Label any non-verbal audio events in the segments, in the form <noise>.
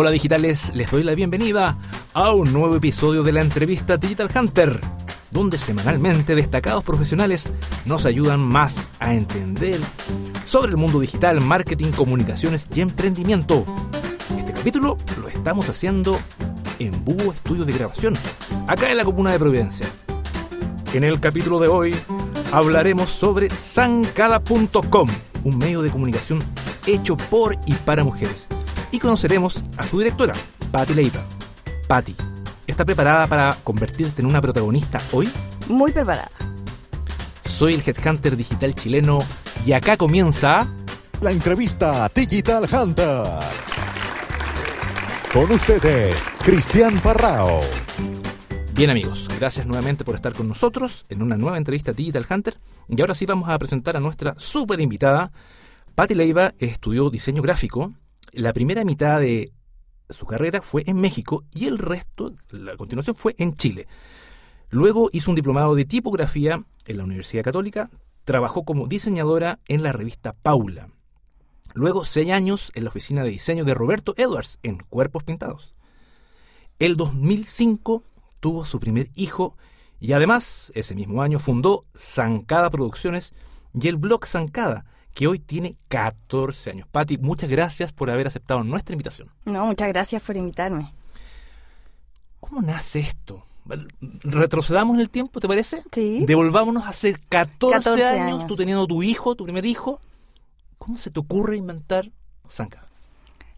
Hola digitales, les doy la bienvenida a un nuevo episodio de la entrevista Digital Hunter, donde semanalmente destacados profesionales nos ayudan más a entender sobre el mundo digital, marketing, comunicaciones y emprendimiento. Este capítulo lo estamos haciendo en Búho Estudios de Grabación, acá en la comuna de Providencia. En el capítulo de hoy hablaremos sobre zancada.com, un medio de comunicación hecho por y para mujeres. Y conoceremos a su directora, Patti Leiva. Patti, ¿está preparada para convertirte en una protagonista hoy? Muy preparada. Soy el Headhunter digital chileno y acá comienza... La entrevista Digital Hunter. Con ustedes, Cristian Parrao. Bien amigos, gracias nuevamente por estar con nosotros en una nueva entrevista Digital Hunter. Y ahora sí vamos a presentar a nuestra súper invitada. Patti Leiva estudió diseño gráfico. La primera mitad de su carrera fue en México y el resto, la continuación, fue en Chile. Luego hizo un diplomado de tipografía en la Universidad Católica. Trabajó como diseñadora en la revista Paula. Luego, seis años en la oficina de diseño de Roberto Edwards en Cuerpos Pintados. El 2005 tuvo su primer hijo y además ese mismo año fundó Zancada Producciones y el blog Zancada, que hoy tiene 14 años. Patti, muchas gracias por haber aceptado nuestra invitación. No, muchas gracias por invitarme. ¿Cómo nace esto? Retrocedamos en el tiempo, ¿te parece? Sí. Devolvámonos hace 14, 14 años, años. tú teniendo tu hijo, tu primer hijo. ¿Cómo se te ocurre inventar Zancada?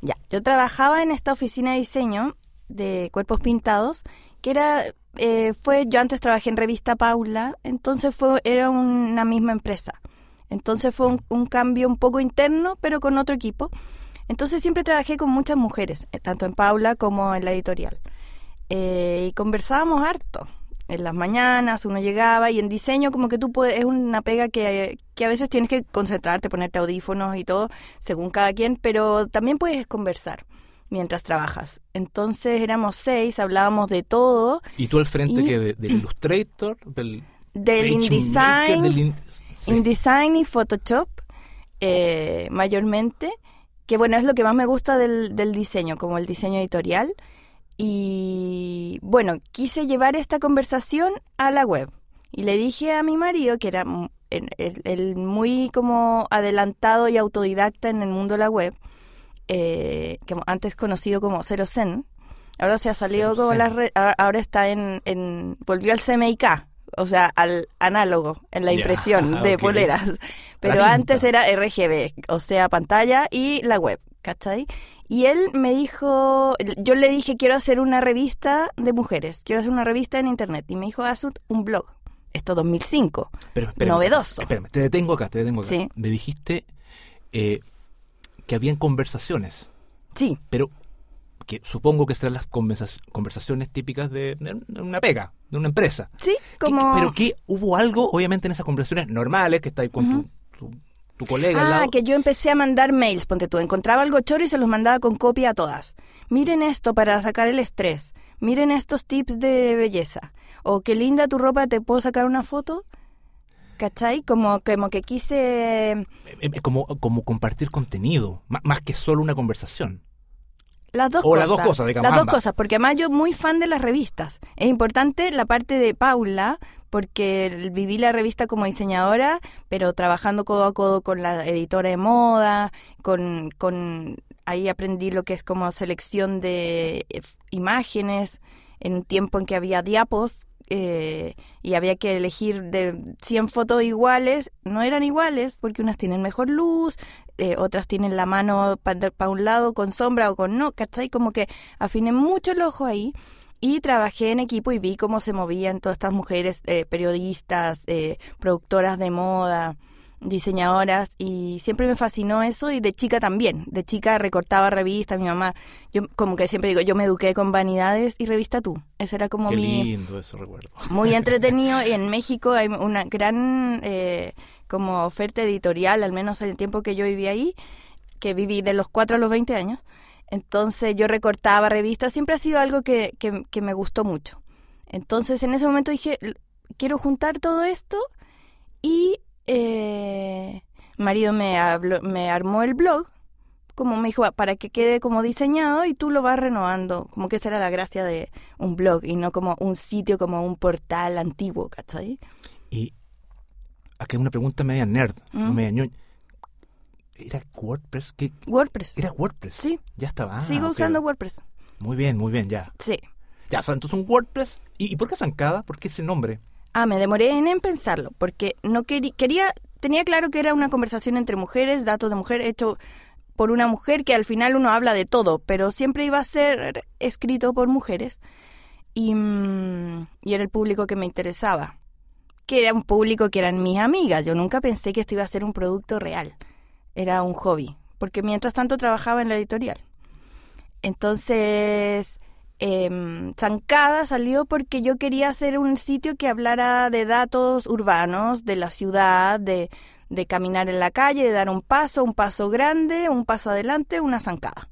Ya, yo trabajaba en esta oficina de diseño de cuerpos pintados, que era, eh, fue, yo antes trabajé en revista Paula, entonces fue, era una misma empresa. Entonces fue un, un cambio un poco interno, pero con otro equipo. Entonces siempre trabajé con muchas mujeres, eh, tanto en Paula como en la editorial. Eh, y conversábamos harto. En las mañanas uno llegaba y en diseño como que tú puedes, es una pega que, que a veces tienes que concentrarte, ponerte audífonos y todo, según cada quien, pero también puedes conversar mientras trabajas. Entonces éramos seis, hablábamos de todo, Y tú al frente Y- que de- del <clears throat> Illustrator, del del InDesign, del in- sí. InDesign y Photoshop, eh, mayormente, que bueno, es lo que más me gusta del, del diseño, como el diseño editorial. Y bueno, quise llevar esta conversación a la web. Y le dije a mi marido, que era el, muy como adelantado y autodidacta en el mundo de la web, eh, que antes conocido como Zero Zen, ahora se ha salido Zero como Zen. la red, ahora ahora está en, en, volvió al CMYK, o sea, al análogo, en la impresión <laughs> de poleras. <laughs> Pero antes era RGB, o sea, pantalla y la web, ¿cachai? Y él me dijo, yo le dije, quiero hacer una revista de mujeres, quiero hacer una revista en internet. Y me dijo, haz un- blog. Esto 2005. Pero, espérame, Novedoso. Espérame, te detengo acá, te detengo acá. Sí. Me dijiste eh, que habían conversaciones, Sí, pero que supongo que serán las conversa- conversaciones típicas de, de una pega, de una empresa. sí, ¿Qué- como... pero que hubo algo, obviamente, en esas conversaciones normales, que está ahí con tu- tu, tu colega al Ah, lado. que yo empecé a mandar mails, ponte tú, encontraba algo choro y se los mandaba con copia a todas. Miren esto para sacar el estrés. Miren estos tips de belleza. O qué linda tu ropa, ¿te puedo sacar una foto? ¿Cachai? Como, como que quise... Eh, eh, como, como compartir contenido, má- más que solo una conversación. Las dos O cosas. las dos cosas, digamos, Las dos cosas, porque además yo muy fan de las revistas. Es importante la parte de Paula, porque viví la revista como diseñadora, pero trabajando codo a codo con la editora de moda, con, con ahí aprendí lo que es como selección de eh, imágenes en un tiempo en que había diapos eh, y había que elegir de 100 fotos iguales, no eran iguales porque unas tienen mejor luz, eh, otras tienen la mano para un lado con sombra o con no, ¿cachai? Como que afiné mucho el ojo ahí y trabajé en equipo y vi cómo se movían todas estas mujeres eh, periodistas, eh, productoras de moda, diseñadoras y siempre me fascinó eso y de chica también. De chica recortaba revistas, mi mamá, yo como que siempre digo, yo me eduqué con Vanidades y Revista Tú. Eso era como Qué mi lindo eso recuerdo. muy <laughs> entretenido y en México hay una gran eh, como oferta editorial, al menos en el tiempo que yo viví ahí, que viví de los 4 a los 20 años. Entonces yo recortaba revistas, siempre ha sido algo que, que, que me gustó mucho. Entonces en ese momento dije, "L- quiero juntar todo esto y eh, mi marido me, habló- me armó el blog como me dijo, para que quede como diseñado y tú lo vas renovando, como que esa era la gracia de un blog y no como un sitio, como un portal antiguo, ¿cachai? Y acá hay una pregunta media nerd, Mm. media ñoña. ¿Era WordPress? ¿Qué? WordPress. ¿Era WordPress? Sí. Ya estaba. Ah, Sigo usando WordPress. Muy bien, muy bien, ya. Sí. Ya, entonces un WordPress. ¿Y, y por qué Zancada? ¿Por qué ese nombre? Ah, me demoré en, en pensarlo, porque no quería, quería, tenía claro que era una conversación entre mujeres, datos de mujer, hecho por una mujer que al final uno habla de todo, pero siempre iba a ser escrito por mujeres y, mm, y era el público que me interesaba, que era un público que eran mis amigas. Yo nunca pensé que esto iba a ser un producto real, era un hobby, porque mientras tanto trabajaba en la editorial. Entonces, eh, Zancada salió porque yo quería hacer un sitio que hablara de datos urbanos, de la ciudad, de, de caminar en la calle, de dar un paso, un paso grande, un paso adelante, una zancada.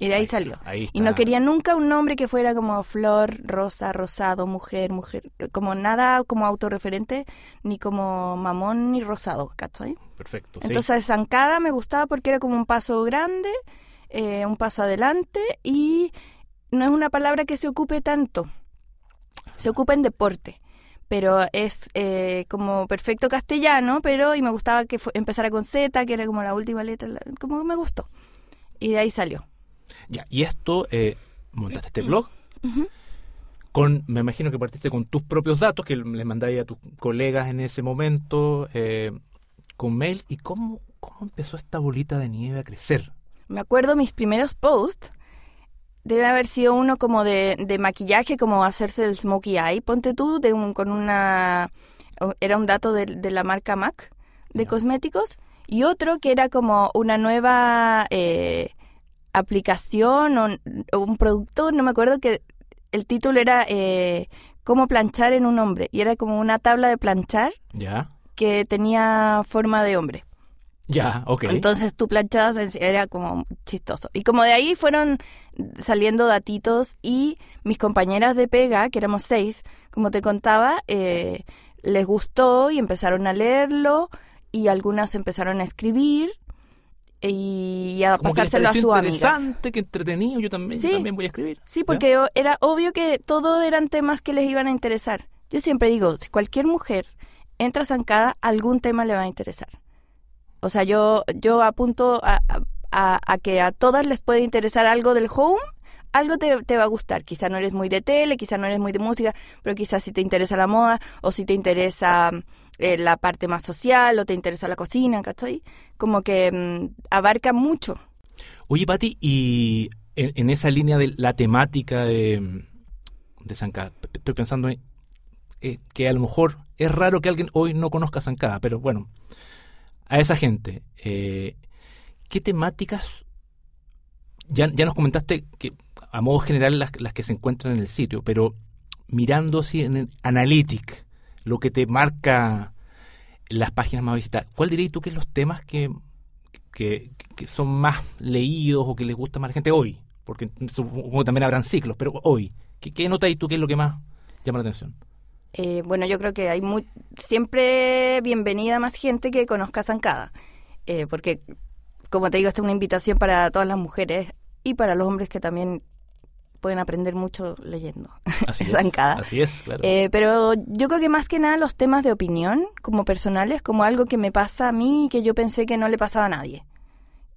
Y de ahí, salió. ahí Y no quería nunca un nombre que fuera como flor, rosa, rosado, mujer, mujer, como nada como autorreferente, ni como mamón ni rosado, ¿cachai? Perfecto. sí. Entonces zancada me gustaba porque era como un paso grande, eh, un paso adelante y no es una palabra que se ocupe tanto. Se ocupa en deporte, pero es eh, como perfecto castellano, pero y me gustaba que empezara con Z, que era como la última letra, la- como me gustó. Y de ahí salió. Ya, y esto, eh, montaste este blog. Con, me imagino que partiste con tus propios datos que les mandáis a tus colegas en ese momento, eh, con mail. ¿Y cómo, cómo empezó esta bolita de nieve a crecer? Me acuerdo mis primeros posts. Debe haber sido uno como de, de maquillaje, como hacerse el smokey eye, ponte tú, de un, con una... Era un dato de, de la marca MAC de cosméticos. Y otro que era como una nueva eh, aplicación o, o un producto, no me acuerdo que el título era eh, Cómo planchar en un hombre. Y era como una tabla de planchar Ya, que tenía forma de hombre. Ya, ok. Entonces tú planchabas, en- era como chistoso. Y como de ahí fueron saliendo datitos y mis compañeras de pega, que éramos seis, como te contaba, eh, les gustó y empezaron a leerlo y algunas empezaron a escribir y a Como que les pasárselo a su amiga. interesante, que entretenido, yo también, yo Sí. también voy a escribir. Sí, porque era obvio que todo eran temas que les iban a interesar. Yo siempre digo, si cualquier mujer entra Zancada, algún tema le va a interesar. O sea, yo, yo apunto a, a- que a todas les puede interesar algo del home, algo te, te va a gustar. Quizá no eres muy de tele, quizá no eres muy de música, pero quizás si te interesa la moda o si te interesa eh, la parte más social o te interesa la cocina, ¿cachai? Como que mm, abarca mucho. Oye, Pati, y en, esa línea de la temática de, de Zancada, p- estoy pensando en, eh, que a lo mejor es raro que alguien hoy no conozca Zancada, pero bueno, a esa gente, eh, ¿qué temáticas? Ya, ya nos comentaste que a modo general las, las que se encuentran en el sitio, pero mirando así en el Analytic, lo que te marca las páginas más visitadas, ¿cuál dirías tú que es los temas que, que, que son más leídos o que les gusta más a la gente hoy? Porque supongo que también habrán ciclos, pero hoy, ¿qué, qué notas tú que es lo que más llama la atención? Eh, bueno, yo creo que hay muy, siempre bienvenida más gente que conozca Zancada, eh, porque como te digo, esta es una invitación para todas las mujeres y para los hombres que también pueden aprender mucho leyendo. Así <laughs> es. Zancada. Así es, claro. Eh, pero yo creo que más que nada los temas de opinión, como personales, como algo que me pasa a mí y que yo pensé que no le pasaba a nadie.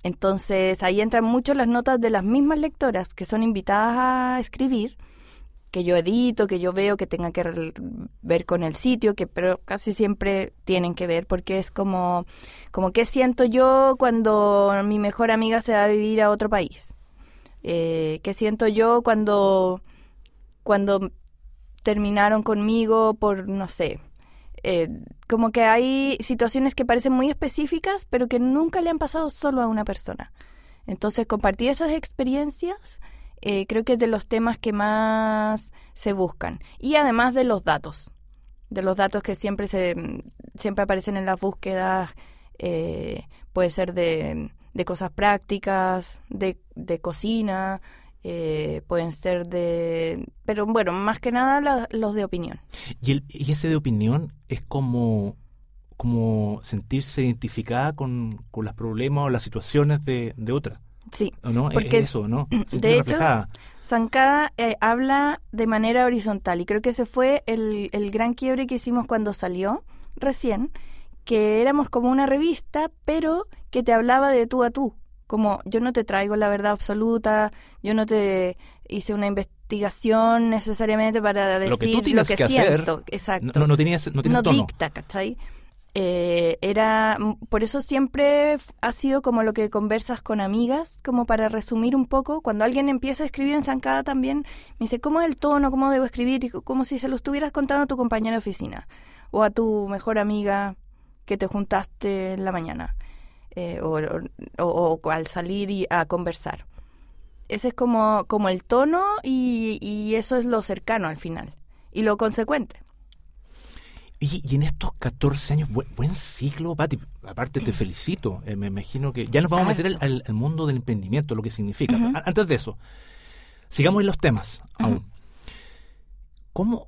Entonces ahí entran mucho las notas de las mismas lectoras que son invitadas a escribir, que yo edito, que yo veo que tenga que ver con el sitio, que pero casi siempre tienen que ver porque es como, como qué siento yo cuando mi mejor amiga se va a vivir a otro país. Eh, ¿Qué siento yo cuando, cuando terminaron conmigo por, no sé, eh, como que hay situaciones que parecen muy específicas, pero que nunca le han pasado solo a una persona. Entonces, compartir esas experiencias eh, creo que es de los temas que más se buscan. Y además de los datos, de los datos que siempre, se, siempre aparecen en las búsquedas, eh, puede ser de, de cosas prácticas, de, de cocina, eh, pueden ser de... Pero bueno, más que nada la- los de opinión. Y, el, y ese de opinión es como, como sentirse identificada con, con los problemas o las situaciones de, de otra. Sí, ¿O no? Porque, es eso, ¿no? <clears throat> Sentirse de hecho, reflejada. Zancada eh, habla de manera horizontal y creo que ese fue el, el gran quiebre que hicimos cuando salió recién, que éramos como una revista, pero que te hablaba de tú a tú. Como yo no te traigo la verdad absoluta, yo no te hice una investigación necesariamente para decir Lo que tú lo que, hacer, siento. Exacto. No, no, no tenía ese- no tiene no tono. dicta, ¿cachai? Eh, era, por eso siempre ha sido como lo que conversas con amigas, como para resumir un poco, cuando alguien empieza a escribir en Zancada también, me dice, ¿cómo es el tono? ¿Cómo debo escribir? Como si se lo estuvieras contando a tu compañera de oficina o a tu mejor amiga que te juntaste en la mañana eh, o, al salir y a conversar. Ese es como, como el tono y eso es lo cercano al final y lo consecuente. Y, y en estos 14 años, buen, buen ciclo, Pati. Aparte, te felicito. Eh, me imagino que ya nos vamos a meter al, mundo del emprendimiento, lo que significa. Antes de eso, sigamos en los temas aún. ¿Cómo?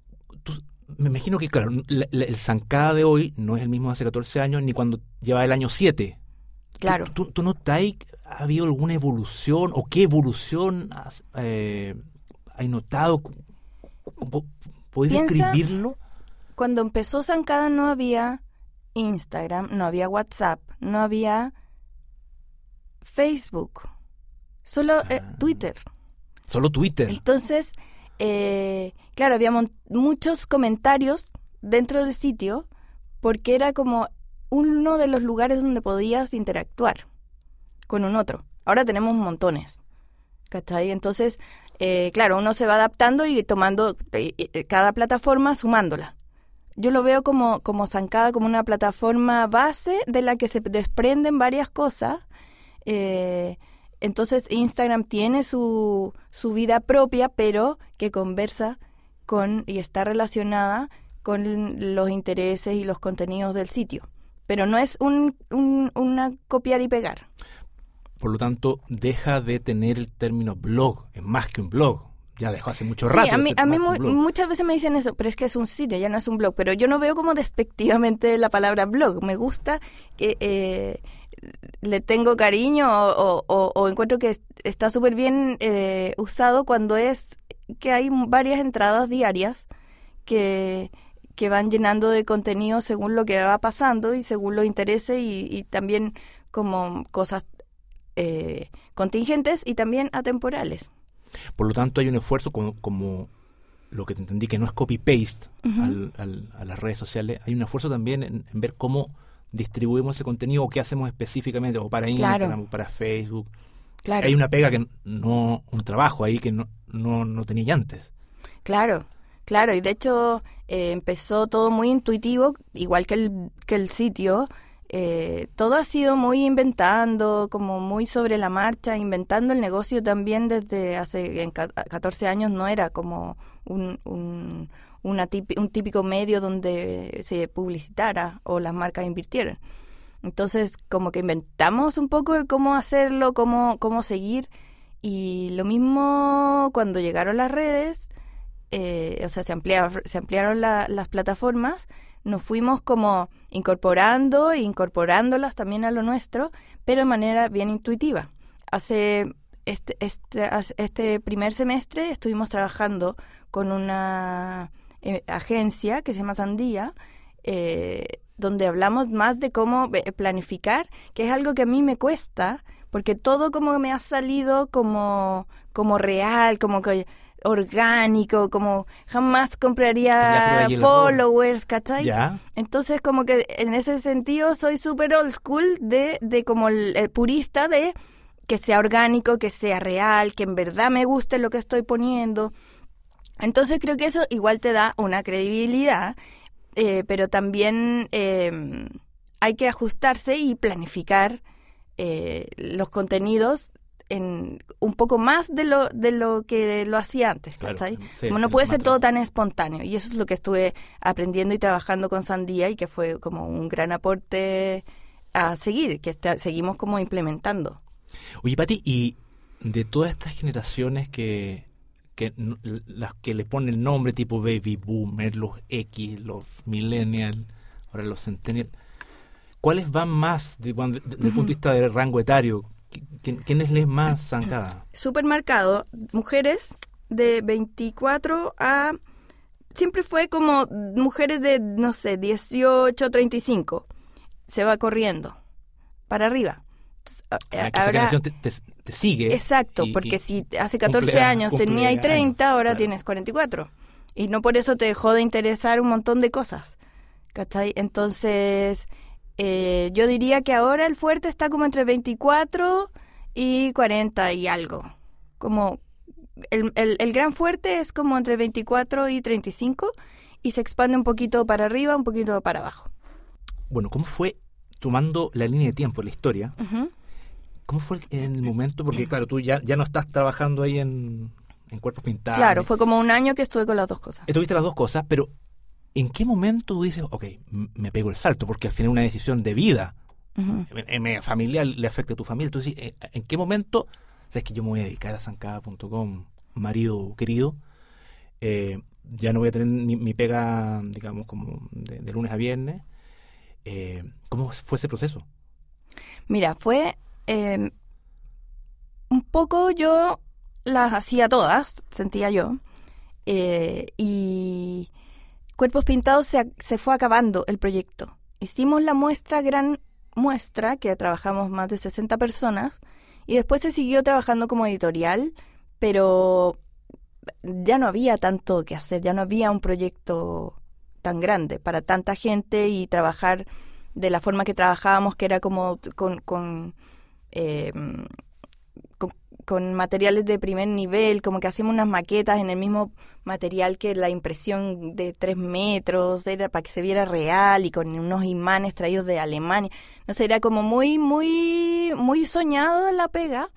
me imagino que, claro, la- la- el Zancada de hoy no es el mismo de hace 14 años ni cuando lleva el año 7. Claro. ¿Tú, tú, notas ha habido alguna evolución o qué evolución has, eh, hay notado? ¿Po- ¿Podéis Piensa- describirlo? Cuando empezó Zancada no había Instagram, no había WhatsApp, no había Facebook, solo eh, Ah. Twitter. Solo Twitter. Entonces, eh, claro, había muchos comentarios dentro del sitio porque era como uno de los lugares donde podías interactuar con un otro. Ahora tenemos montones. ¿Cachai? Entonces, eh, claro, uno se va adaptando y tomando eh, eh, cada plataforma sumándola. Yo lo veo como, como Zancada, como una plataforma base de la que se desprenden varias cosas. Eh, entonces Instagram tiene su, su vida propia, pero que conversa con y está relacionada con los intereses y los contenidos del sitio. Pero no es un, un- una copiar y pegar. Por lo tanto, deja de tener el término blog. Es más que un blog. Ya dejó hace mucho Sí, rato. a de mí, ser a mí mu- muchas veces me dicen eso, pero es que es un sitio, ya no es un blog. Pero yo no veo como despectivamente la palabra blog. Me gusta que eh, le tengo cariño o, o- o- o encuentro que es- está súper bien eh, usado cuando es que hay varias entradas diarias que, que van llenando de contenido según lo que va pasando y según los intereses y, y también como cosas eh, contingentes y también atemporales. Por lo tanto, hay un esfuerzo como, como lo que te entendí, que no es copy-paste al- al- a las redes sociales. Hay un esfuerzo también en, en ver cómo distribuimos ese contenido o qué hacemos específicamente, o para Claro. Instagram, o para Facebook. Claro. Hay una pega que no, un trabajo ahí que no, no, no tenía antes. Claro, claro, y de hecho eh, empezó todo muy intuitivo, igual que el, que el sitio. Eh, todo ha sido muy inventando, como muy sobre la marcha, inventando el negocio también desde hace en ca- 14 años no era como un, un, una típi- un típico medio donde se publicitara o las marcas invirtieran. Entonces, como que inventamos un poco el cómo hacerlo, cómo, cómo seguir. Y lo mismo cuando llegaron las redes, eh, o sea, se, se ampliaron la- las plataformas, nos fuimos como incorporando e incorporándolas también a lo nuestro, pero de manera bien intuitiva. Hace este, este, este primer semestre estuvimos trabajando con una eh, agencia que se llama Sandía, eh, donde hablamos más de cómo eh, planificar, que es algo que a mí me cuesta, porque todo como me ha salido como, como real, como que orgánico, como jamás compraría followers, ¿cachai? Entonces, como que en ese sentido soy súper old school de, de como el, el purista de que sea orgánico, que sea real, que en verdad me guste lo que estoy poniendo. Entonces creo que eso igual te da una credibilidad, eh, pero también eh, hay que ajustarse y planificar eh, los contenidos en un poco más de lo de lo que lo hacía antes, Claro, ¿cachai? sí, Como no puede ser todo tan espontáneo y eso es lo que estuve aprendiendo y trabajando con Sandía y que fue como un gran aporte a seguir, que está- seguimos como implementando. Oye, Pati, y de todas estas generaciones que, que las que le ponen el nombre tipo baby boomer, los X, los millennials, ahora los centennials, ¿cuáles van más de- de- desde el punto de vista del rango etario? ¿Qui- ¿Quiénes les más zancada? <clears throat> Supermercado, mujeres de 24 a... Siempre fue como mujeres de, no sé, 18, 35. Se va corriendo para arriba. Entonces, a- Ah, que esa ahora- generación te, te- te sigue. Exacto, y- porque y- si hace 14 cumple- años cumple tenía y 30, años, ahora claro. tienes 44. Y no por eso te dejó de interesar un montón de cosas. ¿Cachai? Entonces, eh, yo diría que ahora el fuerte está como entre 24 y 40 y algo. Como el, el, el gran fuerte es como entre 24 y 35 y se expande un poquito para arriba, un poquito para abajo. Bueno, ¿cómo fue tomando la línea de tiempo, la historia? Ujú. ¿Cómo fue en el momento? Porque claro, tú ya, ya no estás trabajando ahí en, en cuerpos pintados. Claro, fue como un año que estuve con las dos cosas. Estuviste las dos cosas, pero ¿en qué momento tú dices, ok, me pego el salto? Porque al final es una decisión de vida. En, en familiar le afecta a tu familia. Entonces, ¿en, en qué momento sabes que yo me voy a dedicar a zancada.com, marido querido? eh, ya no voy a tener ni- mi pega, digamos, como de, de lunes a viernes. Eh, ¿Cómo fue ese proceso? Mira, fue eh, un poco yo las hacía todas, sentía yo. eh, y Cuerpos Pintados se, se fue acabando el proyecto. Hicimos la muestra, gran muestra, que trabajamos más de 60 personas, y después se siguió trabajando como editorial, pero ya no había tanto que hacer, ya no había un proyecto tan grande para tanta gente y trabajar de la forma que trabajábamos, que era como con, con, eh, con, materiales de primer nivel, como que hacíamos unas maquetas en el mismo material que la impresión de tres metros, era para que se viera real y con unos imanes traídos de Alemania. No sé, era como muy, muy, muy soñado la pega.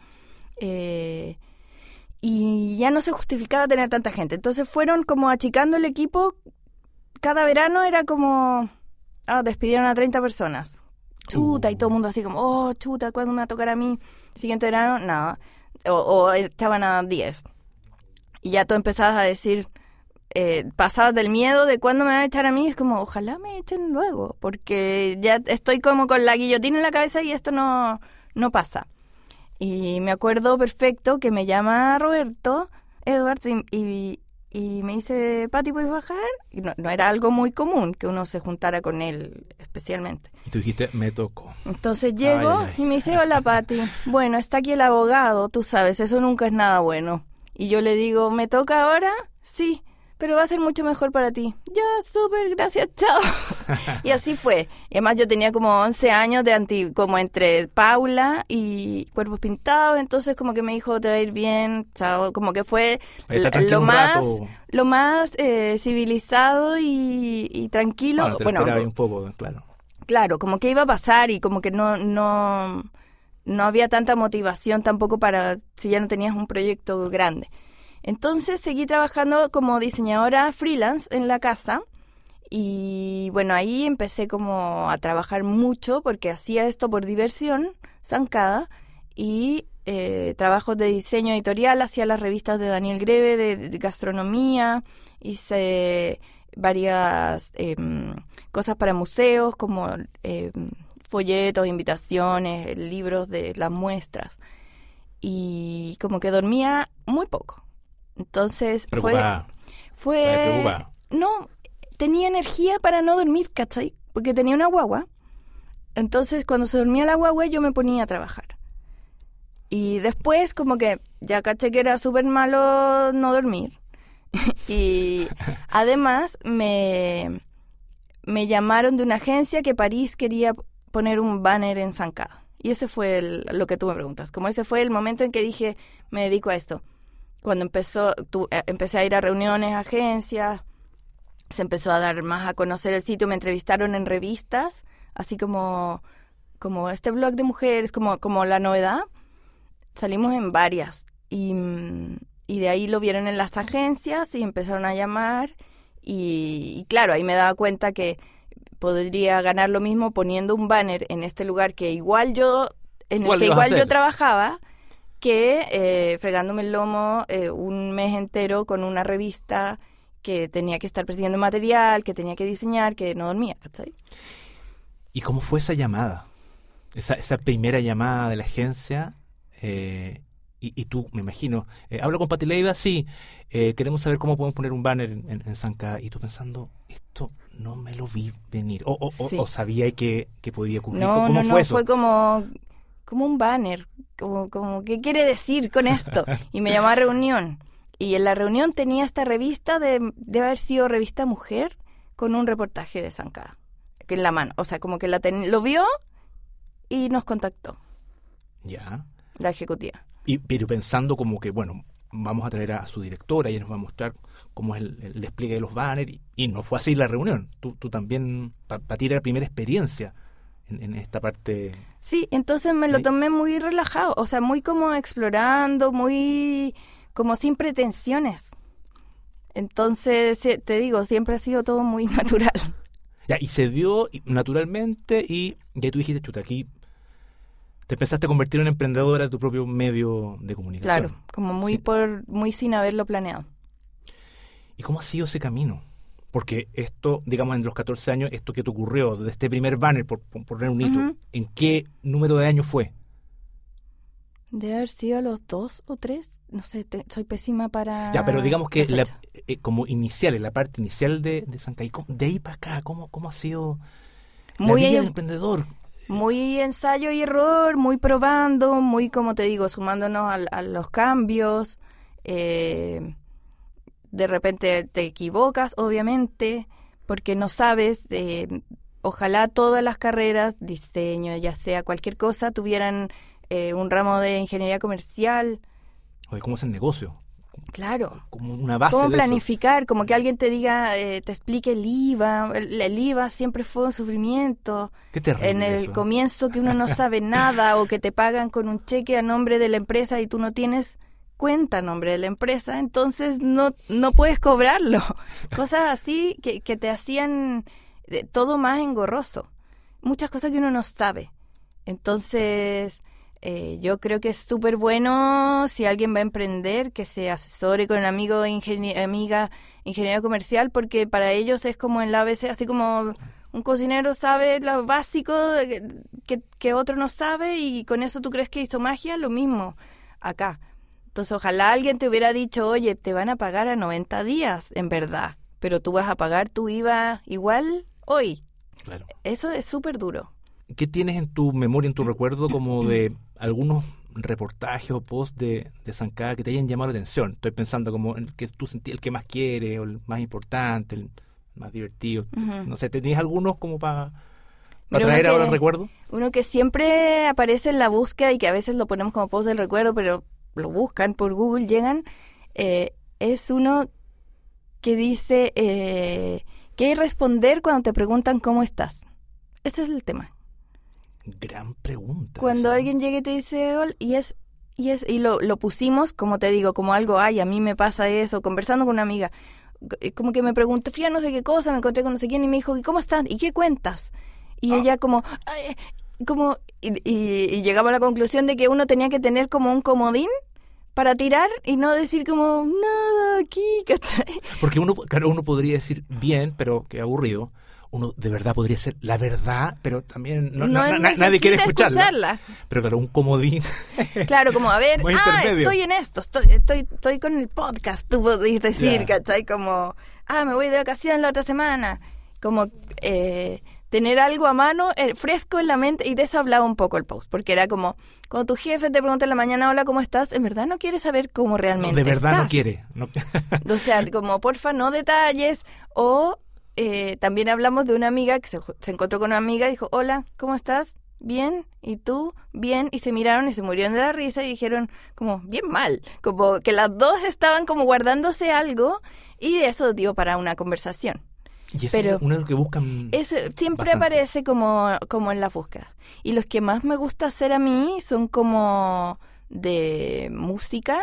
Eh, y ya no se justificaba tener tanta gente. Entonces fueron como achicando el equipo. Cada verano era como, ah, despidieron a 30 personas. Chuta, y todo el mundo así como, oh, chuta, ¿cuándo me va a tocar a mí? Siguiente verano, nada. O, o estaban a 10. Y ya tú empezabas a decir, eh, pasabas del miedo de cuándo me van a echar a mí, es como, ojalá me echen luego, porque ya estoy como con la guillotina en la cabeza y esto no, no pasa. Y me acuerdo perfecto que me llama Roberto Edwards y, y, y me dice, Pati, ¿puedes bajar? Y no, no era algo muy común que uno se juntara con él especialmente. Y tú dijiste, me tocó. Entonces llego Ay, ay. y me dice, hola Pati, bueno, está aquí el abogado, tú sabes, eso nunca es nada bueno. Y yo le digo, ¿me toca ahora? Sí, pero va a ser mucho mejor para ti. Ya, súper, gracias, chao. <laughs> y así fue. Y además yo tenía como 11 años de anti, como entre Paula y Cuerpos Pintados, entonces como que me dijo, te va a ir bien, chao, como que fue lo más, lo más eh, civilizado y, y tranquilo. Bueno, te lo bueno, esperaba ahí un poco, claro. claro, como que iba a pasar y como que no, no, no había tanta motivación tampoco para si ya no tenías un proyecto grande. Entonces seguí trabajando como diseñadora freelance en la casa y bueno, ahí empecé como a trabajar mucho porque hacía esto por diversión, zancada, y eh, trabajos de diseño editorial, hacía las revistas de Daniel Greve de, gastronomía, hice varias em, cosas para museos como em, folletos, invitaciones, libros de las muestras y como que dormía muy poco. Entonces fue Preocupada. fue Estaba preocupada. no tenía energía para no dormir, ¿cachai? Porque tenía una guagua. Entonces, cuando se dormía la guagua, yo me ponía a trabajar. Y después, como que ya caché que era súper malo no dormir. <laughs> y además, me, me llamaron de una agencia que París quería poner un banner en Zancada. Y ese fue el- lo que tú me preguntas. Como ese fue el momento en que dije, me dedico a esto. Cuando empezó, tu- eh, empecé a ir a reuniones, agencias, se empezó a dar más a conocer el sitio, me entrevistaron en revistas, así como, como este blog de mujeres, como, como la novedad. Salimos en varias y, y de ahí lo vieron en las agencias y empezaron a llamar y, y claro, ahí me daba cuenta que podría ganar lo mismo poniendo un banner en este lugar que igual yo, en el que igual yo trabajaba, que eh, fregándome el lomo eh, un mes entero con una revista que tenía que estar persiguiendo material, que tenía que diseñar, que no dormía, ¿cachai? ¿Y cómo fue esa llamada? Esa, esa primera llamada de la agencia. eh, y, y tú, me imagino, eh, hablo con Pati Leiva, sí, eh, queremos saber cómo podemos poner un banner en, en, en Sanca. Y tú pensando, esto no me lo vi venir. O, o, o- Sí. o sabía que, que podía ocurrir. No, ¿Cómo no, fue no, eso? fue como, como un banner, como, como, ¿qué quiere decir con esto? <laughs> Y me llamó a reunión. Y en la reunión tenía esta revista, de, debe haber sido revista Mujer, con un reportaje de Zancada, que en la mano. O sea, como que la ten- lo vio y nos contactó, Ya. la ejecutiva. Y, pero pensando como que, bueno, vamos a traer a su directora y ella nos va a mostrar cómo es el, el despliegue de los banners. Y, y no fue así la reunión. Tú, tú también, para ti era la primera experiencia en, en esta parte. Sí, entonces me lo tomé muy relajado, o sea, muy como explorando, muy como sin pretensiones. Entonces, sí, te digo, siempre ha sido todo muy <laughs> natural. Ya, y se dio naturalmente y ya tú dijiste, chuta, aquí te pensaste convertir en emprendedora de tu propio medio de comunicación. Claro, como muy Sí. por muy sin haberlo planeado. ¿Y cómo ha sido ese camino? Porque esto, digamos, en los 14 años, esto que te ocurrió, de este primer banner, por, por poner un hito. ¿en qué número de años fue? Debe haber sido a los dos o tres, no sé, te- soy pésima para. Ya, pero digamos que la, fecha. eh, como inicial, en la parte inicial de, de Sancay, ¿cómo- de ahí para acá, ¿cómo, cómo ha sido muy, la vida del emprendedor? muy ensayo y error, muy probando, muy, como te digo, sumándonos al- a, los cambios. eh, de repente te equivocas, obviamente, porque no sabes. eh, ojalá todas las carreras, diseño, ya sea cualquier cosa, tuvieran eh, un ramo de ingeniería comercial. O de cómo es el negocio, Claro. como una base ¿Cómo de eso. planificar? Como que alguien te diga, eh, te explique el IVA. El, el IVA siempre fue un sufrimiento. Qué terrible En el eso. comienzo que uno no sabe <laughs> nada o que te pagan con un cheque a nombre de la empresa y tú no tienes cuenta a nombre de la empresa, entonces no, no puedes cobrarlo. <laughs> Cosas así que, que te hacían eh, todo más engorroso. Muchas cosas que uno no sabe. Entonces, eh, yo creo que es súper bueno si alguien va a emprender que se asesore con un amigo ingenie- amiga ingeniero comercial porque para ellos es como en la ABC, así como un cocinero sabe lo básico que, que otro no sabe y con eso tú crees que hizo magia, lo mismo acá. Entonces ojalá alguien te hubiera dicho, oye, te van a pagar a 90 días, en verdad, pero tú vas a pagar tu IVA igual hoy. Claro. Eso es súper duro. ¿Qué tienes en tu memoria, en tu recuerdo, como de <clears throat> algunos reportajes o posts de, de Zancada que te hayan llamado la atención? Estoy pensando como el que tú sentí el que más quiere, o el más importante, el más divertido. Ujú. No sé, ¿tenías algunos como para uno traer que- ahora el recuerdo? Uno que siempre aparece en la búsqueda y que a veces lo ponemos como post del recuerdo, pero lo buscan por Google, llegan, eh, es uno que dice eh, que hay responder cuando te preguntan cómo estás. Ese es el tema. Gran pregunta. Cuando esa. alguien llega y te dice hola, y es y es y lo, lo pusimos como te digo como algo ay a mí me pasa eso conversando con una amiga eh, como que me preguntó fui a no sé qué cosa me encontré con no sé quién y me dijo ¿y cómo estás? ¿y qué cuentas? y Ah. ella como "Ay", como y, y- y llegamos a la conclusión de que uno tenía que tener como un comodín para tirar y no decir como nada aquí <laughs> ¿cachai? Porque uno, claro, uno podría decir bien, pero qué aburrido. Uno de verdad podría ser la verdad, pero también no, no- na- nadie quiere escucharla. escucharla. Pero claro, un comodín. <laughs> Claro, como a ver, ah, estoy en esto, estoy, estoy, estoy con el podcast, tú podés decir. ¿cachai? Como, ah, me voy de vacaciones la otra semana. Como eh, tener algo a mano, eh, fresco en la mente, y de eso hablaba un poco el post, porque era como, cuando tu jefe te pregunta en la mañana, hola, ¿cómo estás? En verdad no quiere saber cómo No, realmente de verdad no quiere. no- <laughs> <laughs> O sea, como porfa, no detalles. O eh, también hablamos de una amiga que se, se encontró con una amiga y dijo, hola, ¿cómo estás? Bien, ¿y tú? Bien, y se miraron y se murieron de la risa y dijeron como, bien mal, como que las dos estaban como guardándose algo y eso dio para una conversación. Y ese pero- es uno de los que buscan. Siempre Bastante. aparece como, como en la búsqueda. Y los que más me gusta hacer a mí son como de música,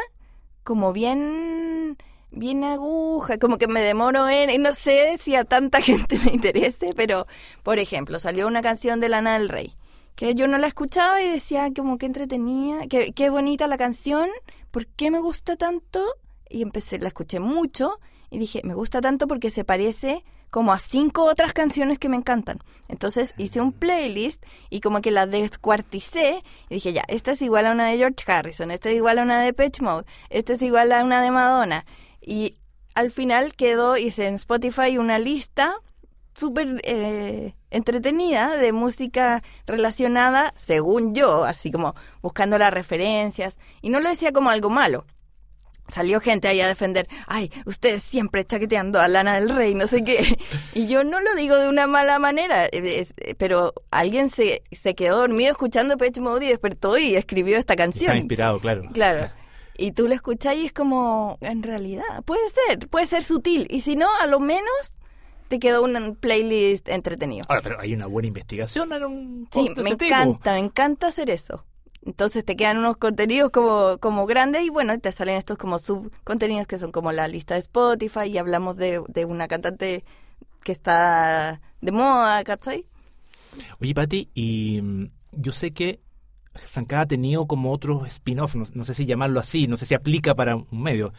como bien bien aguja, como que me demoro en, no sé si a tanta <laughs> gente le interese, pero por ejemplo, salió una canción de Lana del Rey, que yo no la escuchaba y decía como que entretenía, que qué bonita la canción, ¿por qué me gusta tanto? Y empecé, la escuché mucho y dije, me gusta tanto porque se parece como a cinco otras canciones que me encantan. Entonces hice un playlist y como que la descuarticé y dije, ya, esta es igual a una de George Harrison, esta es igual a una de Pitch Mode, esta es igual a una de Madonna. Y al final quedó, hice en Spotify una lista súper eh, entretenida de música relacionada, según yo, así como buscando las referencias. Y no lo decía como algo malo. Salió gente ahí a defender, ay, ustedes siempre chaqueteando a Lana del Rey, no sé qué. <laughs> Y yo no lo digo de una mala manera, pero alguien se, se quedó dormido escuchando Pitch Mode y despertó y escribió esta canción. Está inspirado, claro. Claro. <laughs> Y tú la escuchás y es como, en realidad, puede ser, puede ser sutil. Y si no, a lo menos te quedó un playlist entretenido. Ahora, pero hay una buena investigación en un Sí, me tipo. encanta, me encanta hacer eso. Entonces te quedan unos contenidos como, como grandes y bueno, te salen estos como subcontenidos que son como la lista de Spotify y hablamos de, de una cantante que está de moda, ¿cachai? Oye, Pati, y mm, yo sé que Zancada ha tenido como otros spin-off, no, sé si llamarlo así, no sé si aplica para un medio.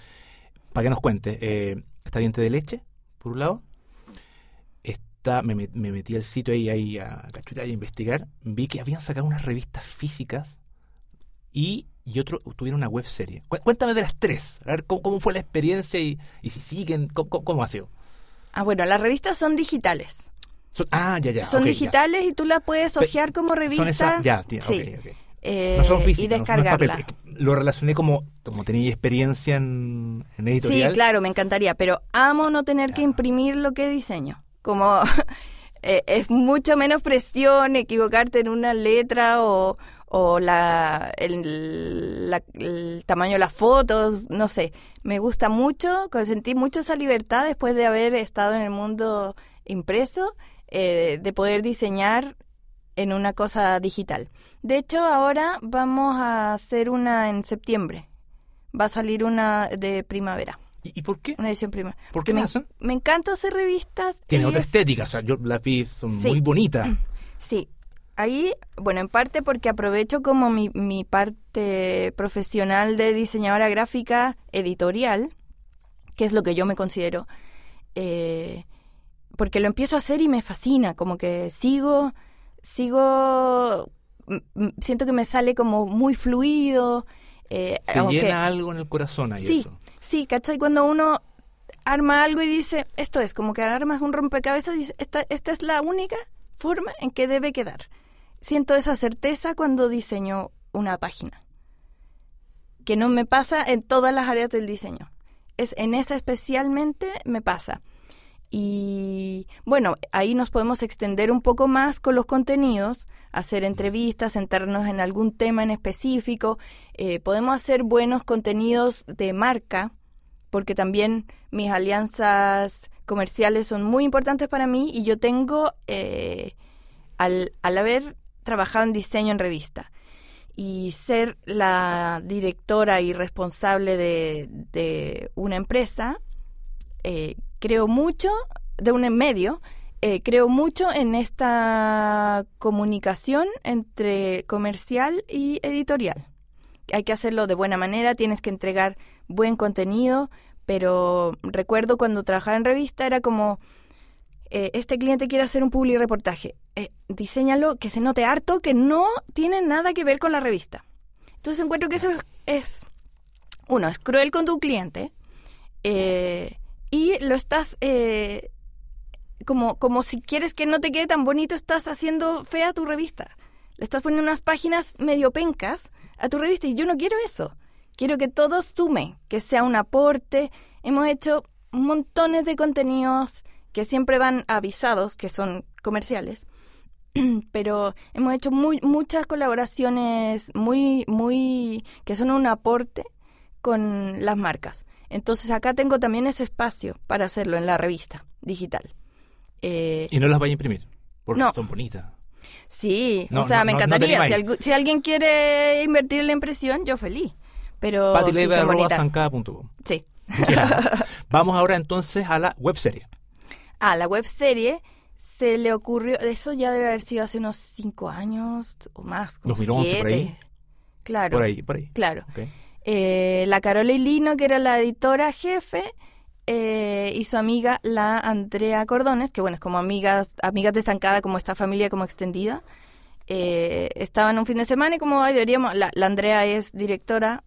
Para que nos cuente. Eh, está Diente de Leche, por un lado. Está, me, me metí al sitio ahí, ahí a cachutar y a investigar. Vi que habían sacado unas revistas físicas y, y otro tuvieron una web serie. Cu- Cuéntame de las tres. A ver cómo, cómo fue la experiencia y, y si siguen, cómo, cómo- ha sido. Ah, bueno, las revistas son digitales. Son- ah, ya, ya. son ya. digitales y tú las puedes Pe- hojear como revista. Son esas, ya, tía, Sí. eh, No son y físicas, no son en papel. descargarla. Lo relacioné como, como tenía experiencia en, en Sí, editorial. claro, me encantaría, pero amo no tener que imprimir lo que diseño. Como <laughs> eh, es mucho menos presión equivocarte en una letra o, o la, el, la- el tamaño de las fotos, no sé. Me gusta mucho, co- sentí mucho esa libertad después de haber estado en el mundo impreso, eh, de poder diseñar en una cosa digital. De hecho, ahora vamos a hacer una en septiembre. Va a salir una de primavera, ¿Y, por qué? una edición primavera. ¿Por qué me, hacen? me encanta hacer revistas. Tiene y otra es- estética, o sea, yo las vi, son Sí. muy bonitas. Sí, ahí, bueno, en parte porque aprovecho como mi, mi parte profesional de diseñadora gráfica editorial, que es lo que yo me considero, eh, porque lo empiezo a hacer y me fascina, como que sigo, sigo, siento que me sale como muy fluido. eh, Te aunque- llena algo en el corazón ahí Sí, eso. sí, ¿cachai? Cuando uno arma algo y dice, esto es, como que armas un rompecabezas y dice, esta, esta es la única forma en que debe quedar. Siento esa certeza cuando diseño una página, que no me pasa en todas las áreas del diseño. Es en esa especialmente me pasa. Y bueno, ahí nos podemos extender un poco más con los contenidos, hacer entrevistas, centrarnos en algún tema en específico. Eh, podemos hacer buenos contenidos de marca, porque también mis alianzas comerciales son muy importantes para mí y yo tengo, eh, al, al haber trabajado en diseño en revista y ser la directora y responsable de, una empresa, eh, creo mucho, de un medio, eh, creo mucho en esta comunicación entre comercial y editorial. Hay que hacerlo de buena manera, tienes que entregar buen contenido, pero recuerdo cuando trabajaba en revista era como, eh, este cliente quiere hacer un public reportaje, eh, diseñalo que se note harto que no tiene nada que ver con la revista. Entonces encuentro que eso es, uno, es cruel con tu cliente eh, y lo estás, como, como si quieres que no te quede tan bonito, estás haciendo fea tu revista. Le estás poniendo unas páginas medio pencas a tu revista y yo no quiero eso. Quiero que todo sume, que sea un aporte. Hemos hecho montones de contenidos que siempre van avisados, que son comerciales, <clears throat> pero hemos hecho muy, muchas colaboraciones muy, muy, que son un aporte con las marcas. Entonces acá tengo también ese espacio para hacerlo en la revista digital. Eh, Y no las vaya a imprimir, porque No. son bonitas. sí, No, o sea, no, me encantaría. si, algu- si alguien quiere invertir en la impresión, yo feliz. Pero sí, son bonitas. Sí. Vamos ahora entonces a la webserie. Ah, la web serie se le ocurrió, eso ya debe haber sido hace unos cinco años o más. como 2011 por ahí. Claro. Por ahí, por ahí. Claro. Eh, la Carola Lino, que era la editora jefe, eh, y su amiga, la Andrea Cordones, que bueno, es como amigas, amigas de Zancada, como esta familia como extendida. Eh, estaban un fin de semana y como ay, deberíamos, la, la Andrea es directora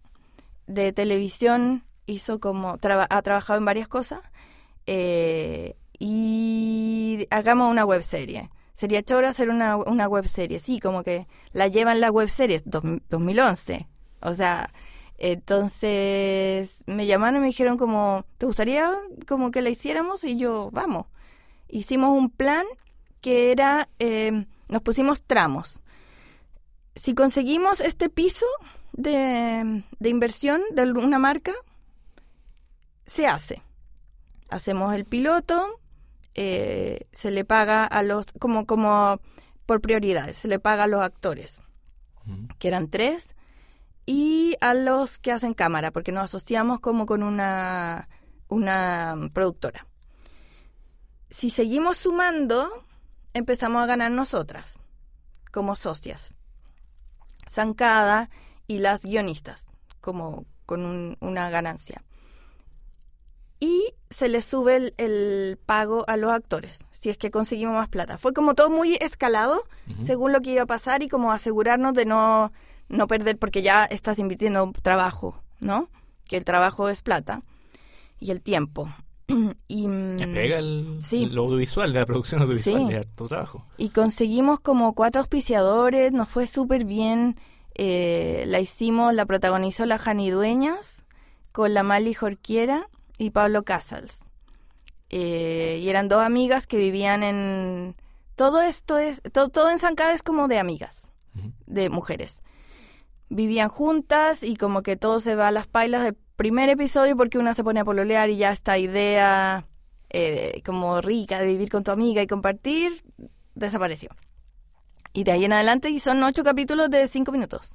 de televisión, hizo como, traba- ha trabajado en varias cosas, eh, y hagamos una web serie. Sería choro hacer una, una web serie, sí, como que la llevan las web series, dos- 2011. O sea, entonces me llamaron y me dijeron como, ¿te gustaría como que la hiciéramos? Y yo, vamos. Hicimos un plan que era, eh, nos pusimos tramos. Si conseguimos este piso de, de inversión de una marca, se hace. Hacemos el piloto, eh, se le paga a los, como, como por prioridades, se le paga a los actores, que eran tres, y a los que hacen cámara, porque nos asociamos como con una, una productora. Si seguimos sumando, empezamos a ganar nosotras, como socias. Zancada y las guionistas, como con un- una ganancia. Y se le sube el, el pago a los actores, si es que conseguimos más plata. Fue como todo muy escalado, según lo que iba a pasar y como asegurarnos de no, no perder, porque ya estás invirtiendo trabajo, ¿no? Que el trabajo es plata y el tiempo. <clears throat> y, mm, pega el, Sí. el audiovisual, la producción audiovisual, Sí. es harto trabajo. y conseguimos como cuatro auspiciadores, nos fue súper bien. eh, la hicimos, la protagonizó la Jani Dueñas con la Mali Jorquiera y Pablo Casals. Eh, y eran dos amigas que vivían en... Todo esto es... Todo, todo en Zancada es como de amigas, de mujeres. Vivían juntas y como que todo se va a las pailas del primer episodio porque una se pone a pololear y ya esta idea eh, como rica de vivir con tu amiga y compartir desapareció. Y de ahí en adelante y son ocho capítulos de cinco minutos.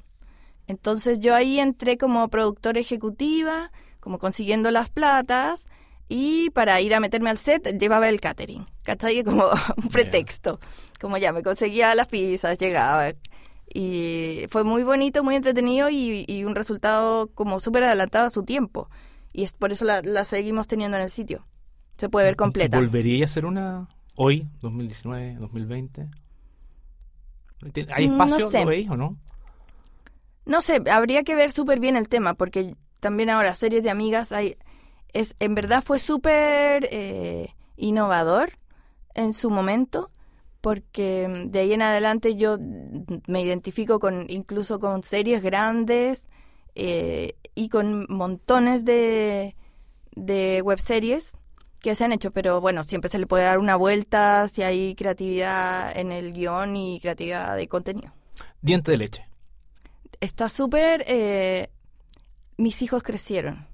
Entonces yo ahí entré como productora ejecutiva, como consiguiendo las platas y para ir a meterme al set llevaba el catering, ¿cachai? <laughs> Como un pretexto, como ya me conseguía las pizzas, llegaba. Y fue muy bonito, muy entretenido y, y un resultado como súper adelantado a su tiempo. Y es por eso la, la seguimos teniendo en el sitio. Se puede ver completa. ¿Volvería a hacer una hoy, 2019, 2020? ¿Hay Mm, no espacio, sé. lo veis o no? No sé, habría que ver súper bien el tema, porque también ahora series de amigas hay... Es, en verdad fue súper eh, innovador en su momento, porque mm, de ahí en adelante yo mm, me identifico con incluso con series grandes eh, y con montones de, de webseries que se han hecho, pero bueno, siempre se le puede dar una vuelta si hay creatividad en el guion y creatividad de contenido Diente de leche. está súper... eh, mis hijos crecieron.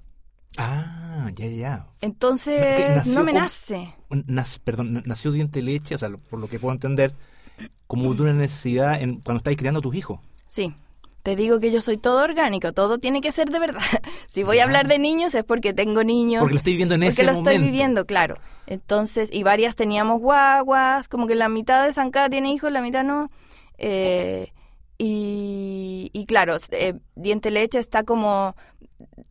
Ah, ya, ya. Entonces, no me nace. Nac- perdón, na- nació diente de leche, o sea, lo- por lo que puedo entender, como de una necesidad en, cuando estáis criando a tus hijos. Sí. Te digo que yo soy todo orgánico, todo tiene que ser de verdad. <laughs> Si voy a hablar de niños es porque tengo niños. Porque lo estoy viviendo en porque ese lo momento. estoy viviendo, claro. Entonces, y varias teníamos guaguas, como que la mitad de Zancada tiene hijos, la mitad no. Eh, y, y claro, eh, Diente Leche está como,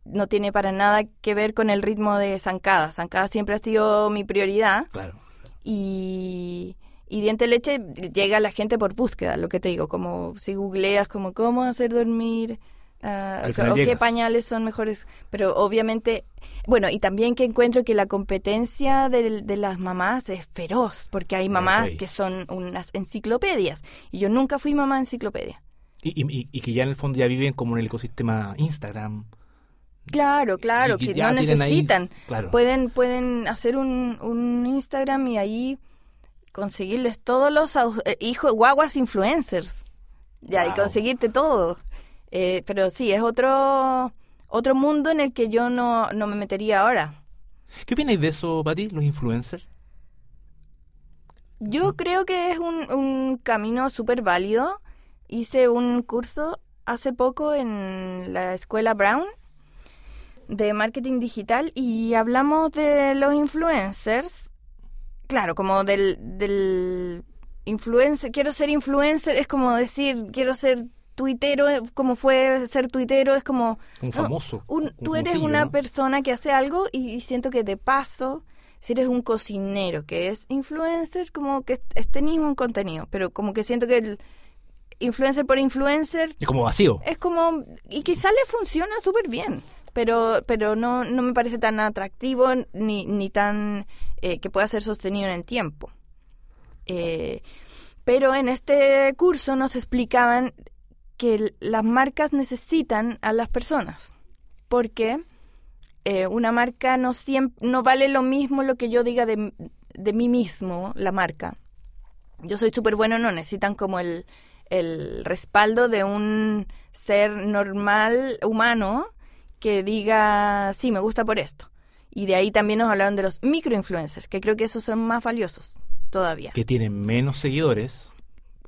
no tiene para nada que ver con el ritmo de Zancada. Zancada siempre ha sido mi prioridad Claro. y, y Diente Leche llega a la gente por búsqueda, lo que te digo, como si googleas como cómo hacer dormir, final o qué pañales son mejores, pero obviamente, bueno, y también que encuentro que la competencia de, de las mamás es feroz, porque hay mamás que son unas enciclopedias, y yo nunca fui mamá enciclopedia. Y, y- y que ya en el fondo ya viven como en el ecosistema Instagram. Claro, claro, que no ahí- necesitan. claro. Pueden, pueden hacer un, un Instagram y ahí conseguirles todos los eh, hijos, guaguas influencers. Ya, y conseguirte todo. Eh, pero sí, es otro otro mundo en el que yo no, no me metería ahora. ¿Qué opináis de eso, Pati, los influencers? Yo creo que es un, un camino súper válido. Hice un curso hace poco en la escuela Brown de marketing digital y hablamos de los influencers. Claro, como del, del influencer, quiero ser influencer, es como decir, quiero ser tuitero, eh, como fue ser tuitero, es como... Un famoso. un tú eres una ¿no? persona que hace algo y, y siento que de paso, si eres un cocinero que es influencer, como que es, tenés un contenido, pero como que siento que el influencer por influencer Es como vacío. es como... Y quizá le funciona súper bien, pero, pero no, no me parece tan atractivo ni, ni tan... eh, que pueda ser sostenido en el tiempo. Eh, pero en este curso nos explicaban que las marcas necesitan a las personas, porque eh, una marca no, siem- no vale lo mismo lo que yo diga de, de mí mismo, la marca. Yo soy súper bueno, no necesitan como el, el respaldo de un ser normal, humano, que diga, sí, me gusta por esto. Y de ahí también nos hablaron de los microinfluencers, que creo que esos son más valiosos todavía. Que tienen menos seguidores.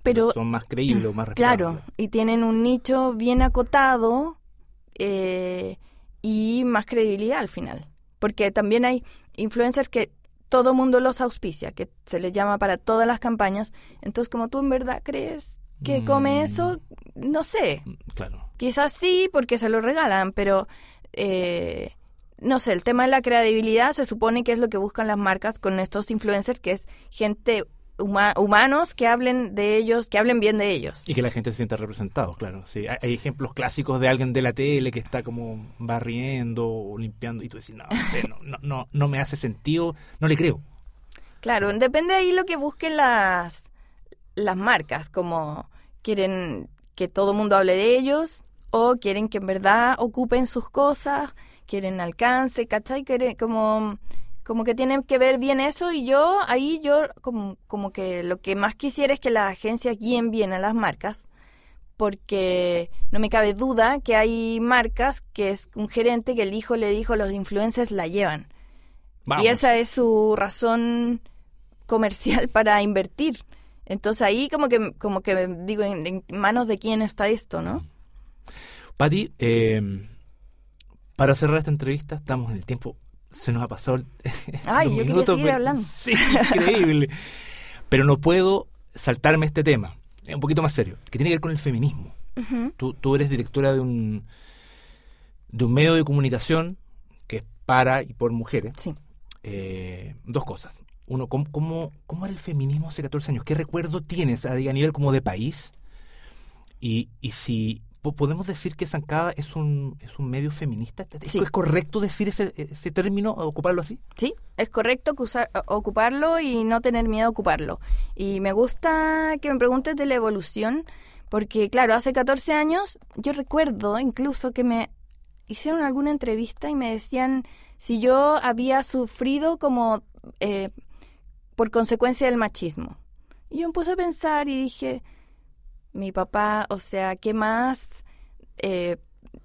Pero son más creíbles o más <clears throat> Claro, y tienen un nicho bien acotado eh, y más credibilidad al final. Porque también hay influencers que todo mundo los auspicia, que se les llama para todas las campañas. Entonces, como tú en verdad crees que come Mm. eso, no sé. Mm, Claro. Quizás sí, porque se lo regalan, pero eh, no sé, el tema de la credibilidad se supone que es lo que buscan las marcas con estos influencers, que es gente huma- humanos que hablen de ellos, que hablen bien de ellos. Y que la gente se sienta representado, claro. Sí, hay, hay ejemplos clásicos de alguien de la tele que está como barriendo o limpiando y tú decís, no, usted no, no, no, no me hace sentido, no le creo. Claro, depende ahí lo que busquen las, las marcas, como quieren que todo el mundo hable de ellos o quieren que en verdad ocupen sus cosas, quieren alcance, ¿cachai? Quieren, como, como que tienen que ver bien eso y yo ahí yo como, como que lo que más quisiera es que las agencias guíen bien a las marcas porque no me cabe duda que hay marcas que es un gerente que el hijo le dijo los influencers la llevan. Vamos. Y esa es su razón comercial <laughs> para invertir. Entonces ahí como que como que digo en, en manos de quién está esto, ¿no? Pati, eh, para cerrar esta entrevista, estamos en el tiempo, se nos ha pasado el- <laughs> Ay, yo quería minutos, seguir pero- hablando. <laughs> Sí, increíble. pero no puedo saltarme este tema, es un poquito más serio, que tiene que ver con el feminismo. Tú, tú eres directora de un, de un medio de comunicación que es para y por mujeres. Sí. Eh, dos cosas. Uno, ¿cómo, cómo, cómo era el feminismo hace 14 años? ¿Qué recuerdo tienes a, a nivel como de país? Y, y si podemos decir que Zancada es un, es un medio feminista. ¿Es, Sí. es correcto decir ese, ese término, ocuparlo así? Sí, es correcto usar- ocuparlo y no tener miedo a ocuparlo. Y me gusta que me preguntes de la evolución, porque claro, hace 14 años yo recuerdo incluso que me hicieron alguna entrevista y me decían si yo había sufrido como eh, por consecuencia del machismo. Y yo me puse a pensar y dije, mi papá, o sea, ¿qué más eh,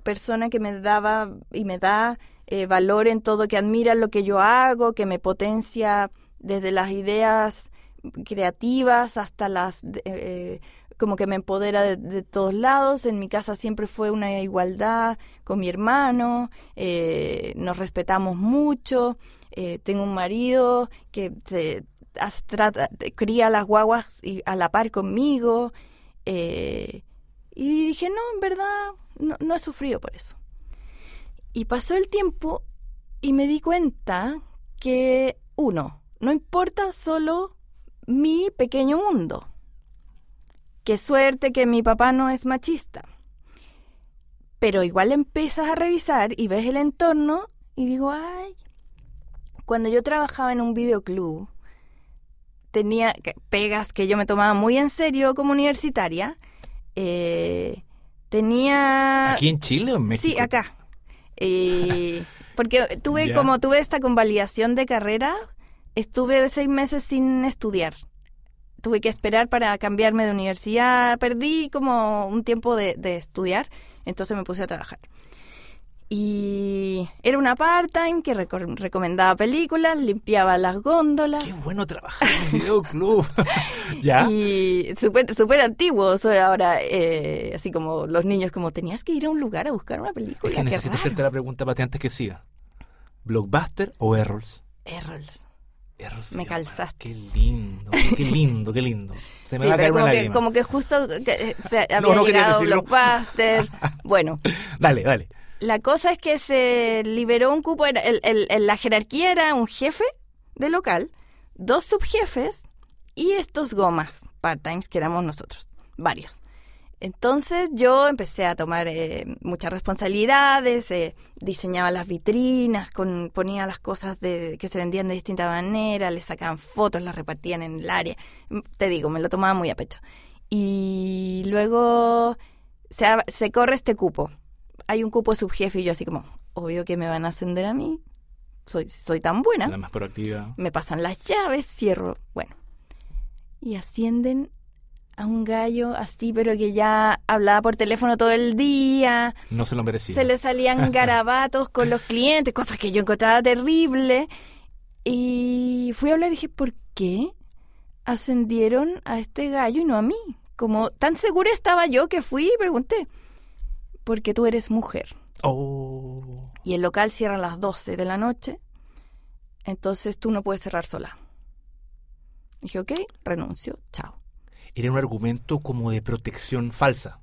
persona que me daba y me da eh, valor en todo, que admira lo que yo hago, que me potencia desde las ideas creativas hasta las, eh, como que me empodera de, todos lados. En mi casa siempre fue una igualdad con mi hermano, eh, nos respetamos mucho. eh, tengo un marido que se, trata, cría las guaguas y a la par conmigo. Eh, y dije, no, en verdad, no, no he sufrido por eso. Y pasó el tiempo y me di cuenta que, uno, no importa solo mi pequeño mundo. Qué suerte que mi papá no es machista. Pero igual empiezas a revisar y ves el entorno y digo, ay, cuando yo trabajaba en un videoclub, tenía que- pegas que yo me tomaba muy en serio como universitaria. eh, tenía... ¿Aquí en Chile o en México? Sí, acá. Eh, <laughs> porque tuve, como tuve esta convalidación de carrera, estuve seis meses sin estudiar. Tuve que esperar para cambiarme de universidad. Perdí como un tiempo de, de estudiar, entonces me puse a trabajar. Y era una part-time que reco- recomendaba películas, limpiaba las góndolas. Qué bueno trabajar en un videoclub. <laughs> ¿Ya? Y súper súper antiguo, ahora, eh, así como los niños, como tenías que ir a un lugar a buscar una película. Es que necesito raro. hacerte la pregunta, Pati, antes que siga. ¿Blockbuster o Errols? Errols. Herfirma, Me calzaste. Qué lindo, qué <laughs> lindo, qué lindo. Se me Sí, va a caer pero una como que, lágrima. como que justo que, eh, se <laughs> había No, llegado. Blockbuster. bueno, Dale, dale. La cosa es que se liberó un cupo, el- el- el- la jerarquía era un jefe de local, dos subjefes y estos gomas part-times que éramos nosotros, varios. Entonces yo empecé a tomar eh, muchas responsabilidades, eh, diseñaba las vitrinas, con, ponía las cosas de, que se vendían de distinta manera, le sacaban fotos, las repartían en el área. Mm, Te digo, me lo tomaba muy a pecho. Y luego se, se corre este cupo. Hay un cupo subjefe y yo así como, obvio que me van a ascender a mí. Soy, soy tan buena La más proactiva. me pasan las llaves, cierro, bueno. Y ascienden a un gallo así, pero que ya hablaba por teléfono todo el día, No se lo merecía. se le salían <laughs> garabatos con los clientes, cosas que yo encontraba terrible. Y fui a hablar y dije, ¿por qué ascendieron a este gallo y no a mí? Como tan segura estaba yo que fui y pregunté, porque tú eres mujer Oh. y el local cierra a las 12 de la noche, entonces tú no puedes cerrar sola. Dije, ok, renuncio, chao. Era un argumento como de protección falsa.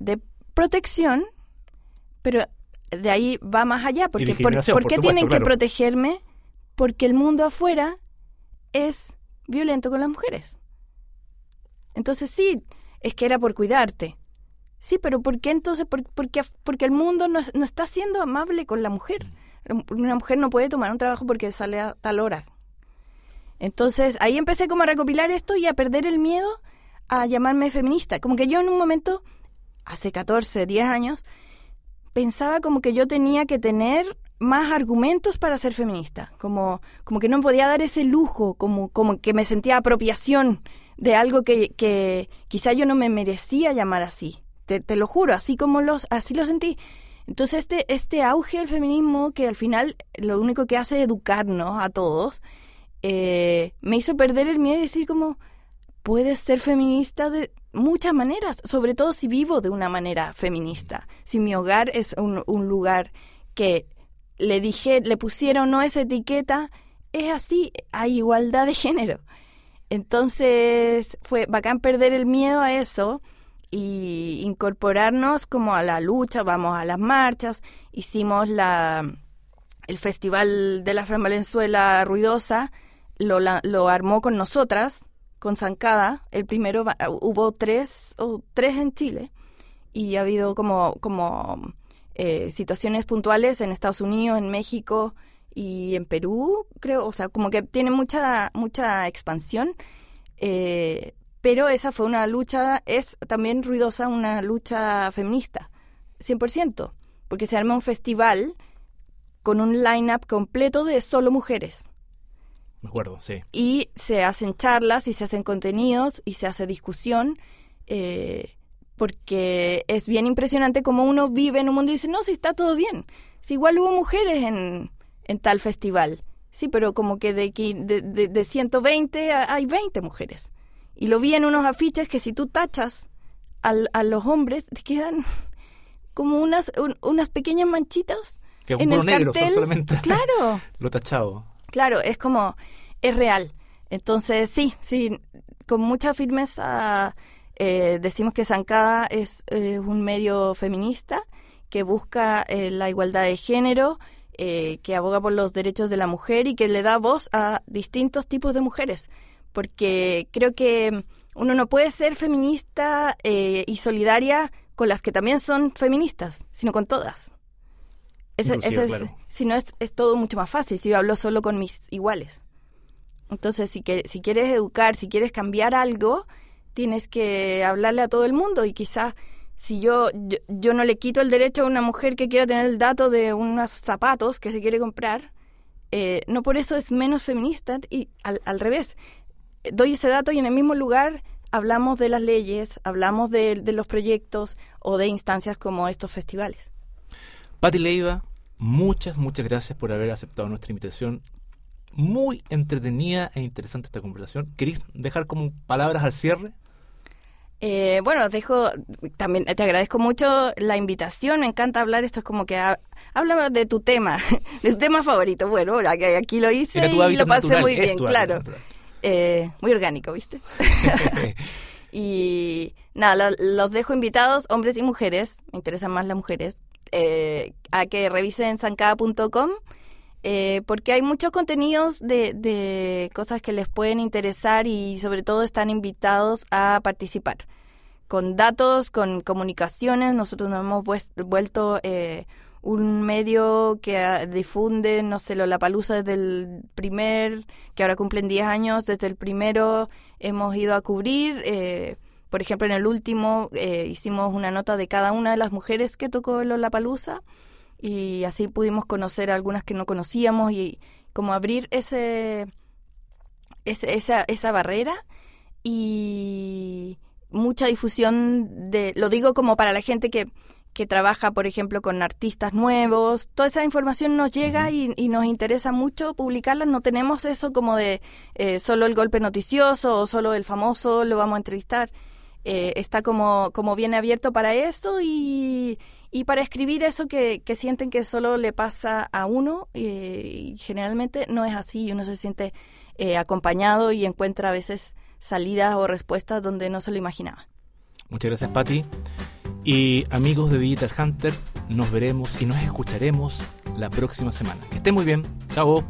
De protección, pero de ahí va más allá, porque ¿por, qué supuesto, tienen claro. que protegerme? Porque el mundo afuera es violento con las mujeres. Entonces sí, es que era por cuidarte. Sí, pero ¿por qué entonces? Por- porque, porque el mundo no, no está siendo amable con la mujer. Una mujer no puede tomar un trabajo porque sale a tal hora. Entonces ahí empecé como a recopilar esto y a perder el miedo a llamarme feminista. Como que yo en un momento, hace 14, 10 años, pensaba como que yo tenía que tener más argumentos para ser feminista. Como, como que no podía dar ese lujo, como, como que me sentía apropiación de algo que, que quizá yo no me merecía llamar así. Te, te lo juro, así como los, así lo sentí. Entonces este, este auge del feminismo, que al final lo único que hace es educarnos a todos, eh, me hizo perder el miedo y decir como, puedes ser feminista de muchas maneras, sobre todo si vivo de una manera feminista. Si mi hogar es un, un lugar que le dije, le pusieron no esa etiqueta, es así, hay igualdad de género. Entonces fue bacán perder el miedo a eso y incorporarnos como a la lucha, vamos a las marchas, hicimos la el festival de la Fran Valenzuela Ruidosa, lo, la- lo armó con nosotras, con Zancada, el primero, hubo tres, o tres en Chile, y ha habido como, como eh, situaciones puntuales en Estados Unidos, en México y en Perú, creo, o sea, como que tiene mucha, mucha expansión, eh, pero esa fue una lucha, es también ruidosa una lucha feminista, 100%, porque se arma un festival con un line-up completo de solo mujeres Me acuerdo, sí. y se hacen charlas y se hacen contenidos y se hace discusión eh, porque es bien impresionante como uno vive en un mundo y dice, no, si está todo bien. Si igual hubo mujeres en, en tal festival. Sí, pero como que de, de, de, de 120 a- hay 20 mujeres. Y lo vi en unos afiches que si tú tachas al- a los hombres, te quedan como unas, un- unas pequeñas manchitas Que en el negro, cartel. solamente <laughs> Claro. <laughs> lo tachado. Claro, es como, es real. Entonces, sí, sí, con mucha firmeza eh, decimos que Zancada es eh, un medio feminista que busca eh, la igualdad de género, eh, que aboga por los derechos de la mujer y que le da voz a distintos tipos de mujeres. Porque creo que uno no puede ser feminista eh, y solidaria con las que también son feministas, sino con todas. Inclusive, ese es, claro. si no es, es todo mucho más fácil si yo hablo solo con mis iguales. Entonces, si, que, si quieres educar, si quieres cambiar algo, tienes que hablarle a todo el mundo y quizás si yo, yo, yo no le quito el derecho a una mujer que quiera tener el dato de unos zapatos que se quiere comprar, eh, no por eso es menos feminista y al, al revés. Doy ese dato y en el mismo lugar hablamos de las leyes, hablamos de, de los proyectos o de instancias como estos festivales. Pati Leiva, muchas, muchas gracias por haber aceptado nuestra invitación. Muy entretenida e interesante esta conversación. ¿Queréis dejar como palabras al cierre? Eh, bueno, dejo, también te agradezco mucho la invitación, me encanta hablar, esto es como que habla de tu tema, <laughs> de tu tema favorito. Bueno, aquí lo hice y lo pasé muy bien, claro. Eh, muy orgánico, ¿viste? <laughs> <laughs> y nada, los dejo invitados, hombres y mujeres, me interesan más las mujeres, eh, a que revisen zancada.com eh, porque hay muchos contenidos de, de, cosas que les pueden interesar y sobre todo están invitados a participar. Con datos, con comunicaciones, nosotros nos hemos vuelto eh, un medio que ah, difunde, no sé, la palusa desde el primer, que ahora cumplen 10 años, desde el primero hemos ido a cubrir. Eh, por ejemplo, en el último hicimos una nota de cada una de las mujeres que tocó la palusa y así pudimos conocer algunas que no conocíamos y como abrir ese, esa, esa barrera y mucha difusión de, lo digo como para la gente que, que trabaja, por ejemplo, con artistas nuevos, toda esa información nos llega y, nos interesa mucho publicarla, no tenemos eso como de eh, solo el golpe noticioso o solo el famoso lo vamos a entrevistar, eh, está como, como bien abierto para eso y, y para escribir eso que, que, sienten que solo le pasa a uno, eh, y generalmente no es así, uno se siente eh, acompañado y encuentra a veces salidas o respuestas donde no se lo imaginaba. Muchas gracias, Patti. Y amigos de Digital Hunter, nos veremos y nos escucharemos la próxima semana. Que estén muy bien. Chao.